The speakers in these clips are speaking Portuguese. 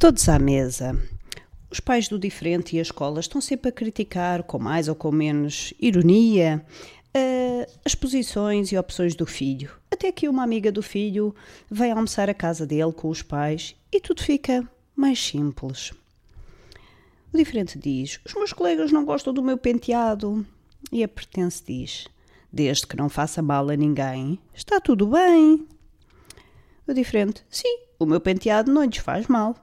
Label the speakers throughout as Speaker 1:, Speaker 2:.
Speaker 1: Todos à mesa. Os pais do diferente e a escola estão sempre a criticar, com mais ou com menos ironia, uh, as posições e opções do filho. Até que uma amiga do filho vem almoçar à casa dele com os pais e tudo fica mais simples. O diferente diz: Os meus colegas não gostam do meu penteado. E a pertence diz: Desde que não faça mal a ninguém, está tudo bem. O diferente: Sim, o meu penteado não lhes faz mal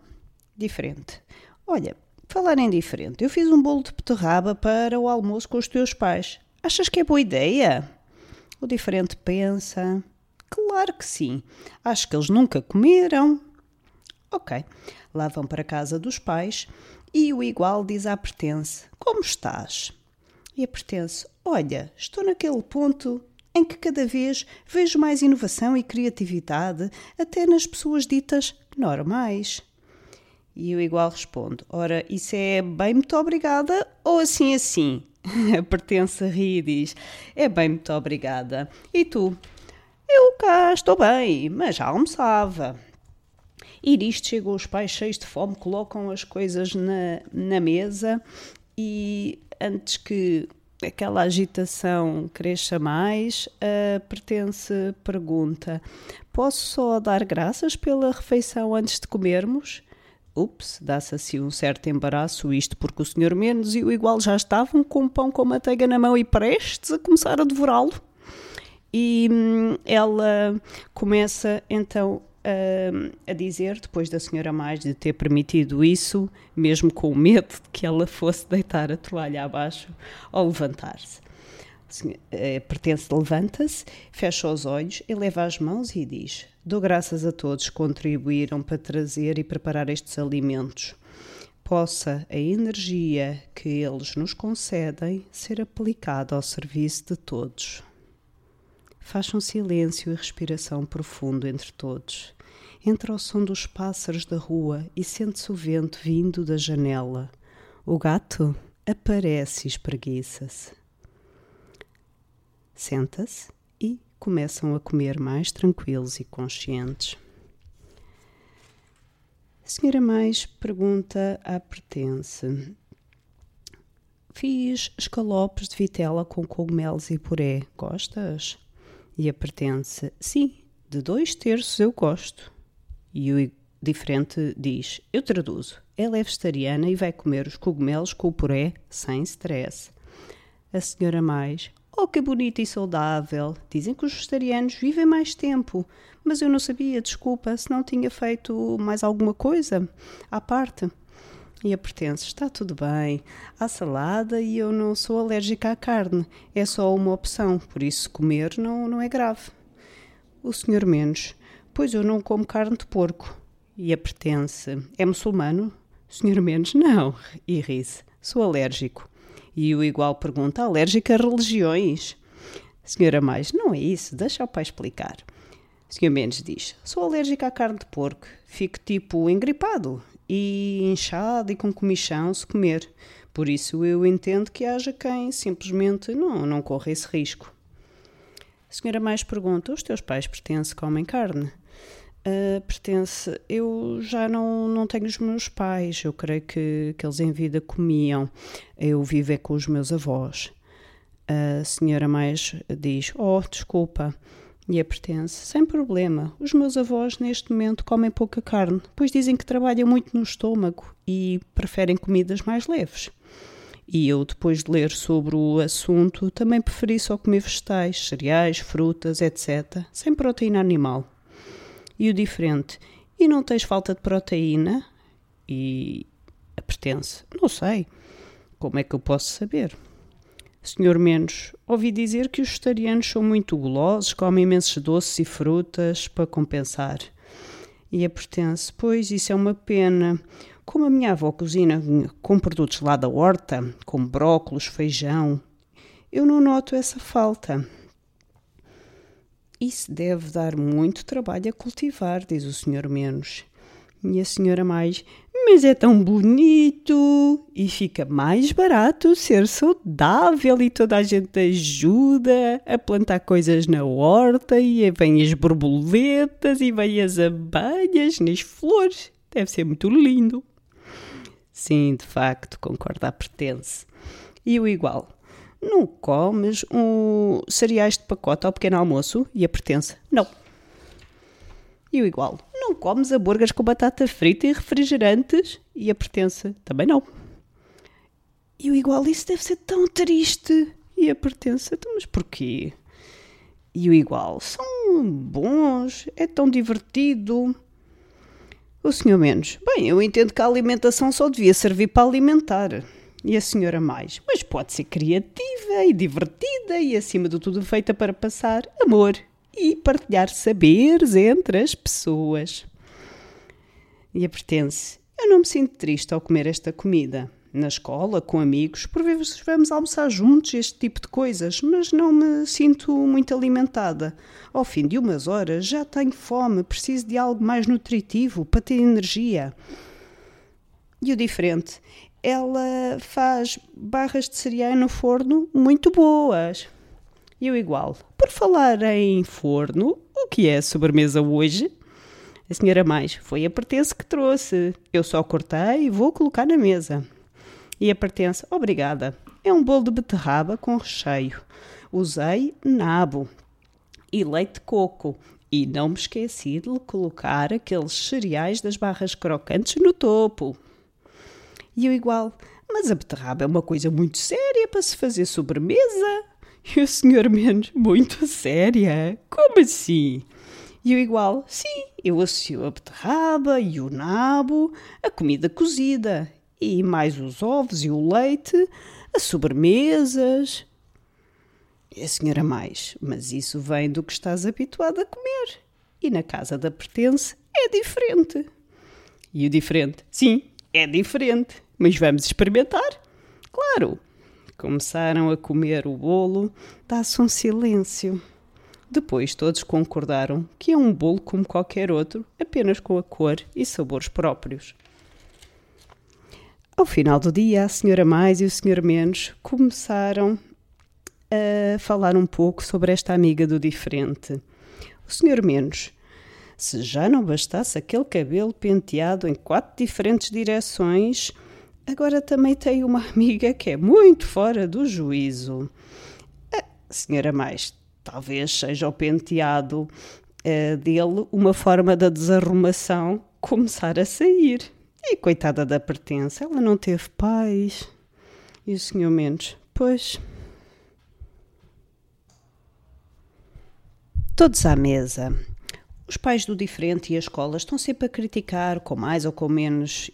Speaker 1: diferente. Olha, falar em diferente, eu fiz um bolo de beterraba para o almoço com os teus pais. Achas que é boa ideia? O diferente pensa. Claro que sim. Acho que eles nunca comeram. Ok. Lá vão para a casa dos pais e o igual diz à pertence: Como estás? E a pertence: Olha, estou naquele ponto em que cada vez vejo mais inovação e criatividade até nas pessoas ditas normais. E eu igual respondo: Ora, isso é bem muito obrigada ou assim assim? A pertence a e diz: É bem muito obrigada. E tu? Eu cá estou bem, mas já almoçava. E nisto chegam os pais cheios de fome, colocam as coisas na, na mesa e antes que aquela agitação cresça mais, a pertence pergunta: Posso só dar graças pela refeição antes de comermos? Ups, dá-se assim um certo embaraço, isto porque o senhor Menos e o igual já estavam com um pão com manteiga na mão e prestes a começar a devorá-lo. E hum, ela começa então a, a dizer, depois da senhora mais de ter permitido isso, mesmo com medo de que ela fosse deitar a toalha abaixo ao levantar-se. Eh, pertence levanta-se, fecha os olhos, eleva as mãos e diz: Dou graças a todos que contribuíram para trazer e preparar estes alimentos. Possa a energia que eles nos concedem ser aplicada ao serviço de todos. Faça um silêncio e respiração profundo entre todos. Entra o som dos pássaros da rua e sente-se o vento vindo da janela. O gato aparece e espreguiça-se. Senta-se começam a comer mais tranquilos e conscientes. A senhora mais pergunta à pertence. Fiz escalopes de vitela com cogumelos e puré. Gostas? E a pertence. Sim, de dois terços eu gosto. E o diferente diz: Eu traduzo. Ela é vegetariana e vai comer os cogumelos com o puré sem stress. A senhora mais Oh, que bonito e saudável! Dizem que os vegetarianos vivem mais tempo, mas eu não sabia, desculpa, se não tinha feito mais alguma coisa à parte. E a pertence, está tudo bem. Há salada e eu não sou alérgica à carne. É só uma opção, por isso comer não, não é grave. O senhor Menos, pois eu não como carne de porco. E a pertence, é muçulmano? Senhor Menos, não. E ri-se, sou alérgico. E o igual pergunta: alérgica a religiões? Senhora Mais, não é isso, deixa o pai explicar. Senhor Mendes diz: sou alérgica à carne de porco, fico tipo engripado e inchado e com comichão se comer. Por isso eu entendo que haja quem simplesmente não, não corra esse risco. A senhora Mais pergunta: os teus pais pertencem comem carne? Uh, pertence. Eu já não, não tenho os meus pais, eu creio que, que eles em vida comiam. Eu vivo é com os meus avós. A senhora mais diz: Oh, desculpa. E a pertence: Sem problema. Os meus avós neste momento comem pouca carne, pois dizem que trabalham muito no estômago e preferem comidas mais leves. E eu, depois de ler sobre o assunto, também preferi só comer vegetais, cereais, frutas, etc., sem proteína animal e o diferente. E não tens falta de proteína? E a pertence? Não sei. Como é que eu posso saber? Senhor Menos, ouvi dizer que os vegetarianos são muito gulosos, comem imensos doces e frutas para compensar. E a pertence, pois isso é uma pena. Como a minha avó cozinha com produtos lá da horta, como brócolos, feijão, eu não noto essa falta. Isso deve dar muito trabalho a cultivar, diz o senhor menos. E a senhora mais, mas é tão bonito e fica mais barato ser saudável e toda a gente ajuda a plantar coisas na horta e vêm as borboletas e vêm as abelhas nas flores. Deve ser muito lindo. Sim, de facto, concorda a pertence. E o igual? Não comes um cereais de pacote ao pequeno almoço e a pertence? Não. E o igual? Não comes hambúrgueres com batata frita e refrigerantes e a pertence? Também não. E o igual? Isso deve ser tão triste. E a pertence? Então, mas porquê? E o igual? São bons, é tão divertido. O senhor menos. Bem, eu entendo que a alimentação só devia servir para alimentar. E a senhora mais. Mas pode ser criativa e divertida e, acima de tudo, feita para passar amor e partilhar saberes entre as pessoas. E a pertence. Eu não me sinto triste ao comer esta comida. Na escola, com amigos, por vezes vamos almoçar juntos, este tipo de coisas, mas não me sinto muito alimentada. Ao fim de umas horas já tenho fome, preciso de algo mais nutritivo para ter energia. E o diferente, ela faz barras de cereal no forno muito boas. E o igual, por falar em forno, o que é sobremesa hoje? A senhora mais, foi a pertence que trouxe. Eu só cortei e vou colocar na mesa. E a pertence, obrigada. É um bolo de beterraba com recheio. Usei nabo e leite de coco. E não me esqueci de colocar aqueles cereais das barras crocantes no topo. E o igual, mas a beterraba é uma coisa muito séria para se fazer sobremesa. E o senhor menos, muito séria? Como assim? E o igual, sim, eu associo a beterraba e o nabo, a comida cozida e mais os ovos e o leite, as sobremesas. E a senhora mais, mas isso vem do que estás habituado a comer. E na casa da pertence é diferente. E o diferente? Sim, é diferente. Mas vamos experimentar? Claro! Começaram a comer o bolo, dá-se um silêncio. Depois todos concordaram que é um bolo como qualquer outro, apenas com a cor e sabores próprios. Ao final do dia, a senhora mais e o senhor menos começaram a falar um pouco sobre esta amiga do diferente. O senhor menos, se já não bastasse aquele cabelo penteado em quatro diferentes direções, agora também tem uma amiga que é muito fora do juízo. A senhora mais, talvez seja o penteado uh, dele uma forma da desarrumação começar a sair. E coitada da pertença, ela não teve pais. E o senhor Mendes, pois. Todos à mesa. Os pais do diferente e a escola estão sempre a criticar, com mais ou com menos